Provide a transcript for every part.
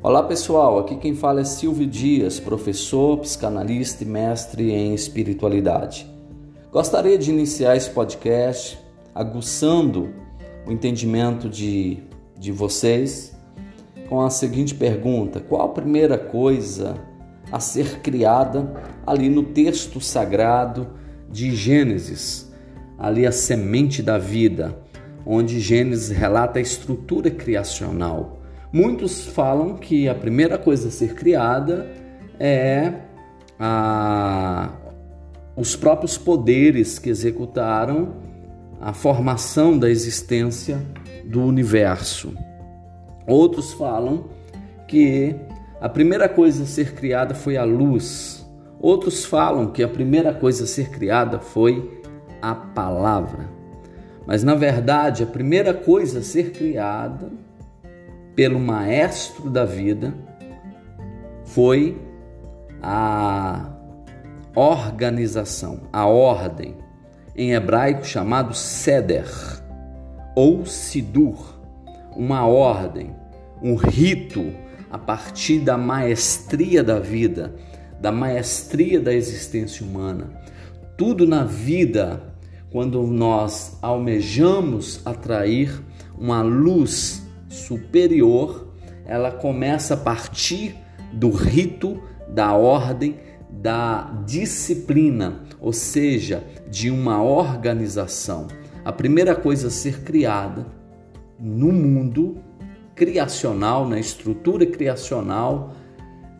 Olá pessoal, aqui quem fala é Silvio Dias, professor, psicanalista e mestre em espiritualidade. Gostaria de iniciar esse podcast aguçando o entendimento de, de vocês com a seguinte pergunta: qual a primeira coisa a ser criada ali no texto sagrado de Gênesis, ali a semente da vida, onde Gênesis relata a estrutura criacional? Muitos falam que a primeira coisa a ser criada é a, os próprios poderes que executaram a formação da existência do universo. Outros falam que a primeira coisa a ser criada foi a luz. Outros falam que a primeira coisa a ser criada foi a palavra. Mas na verdade, a primeira coisa a ser criada pelo maestro da vida foi a organização, a ordem, em hebraico chamado Seder ou Sidur, uma ordem, um rito a partir da maestria da vida, da maestria da existência humana. Tudo na vida, quando nós almejamos atrair uma luz superior, ela começa a partir do rito, da ordem, da disciplina, ou seja, de uma organização. A primeira coisa a ser criada no mundo criacional, na estrutura criacional,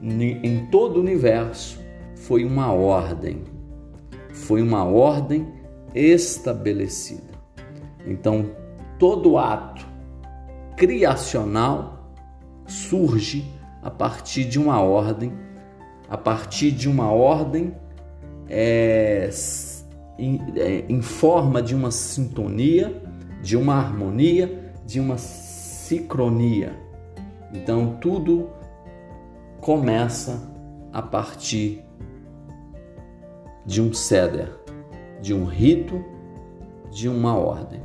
em todo o universo, foi uma ordem. Foi uma ordem estabelecida. Então, todo ato criacional surge a partir de uma ordem, a partir de uma ordem é, em, é, em forma de uma sintonia, de uma harmonia, de uma sincronia. Então tudo começa a partir de um ceder, de um rito, de uma ordem.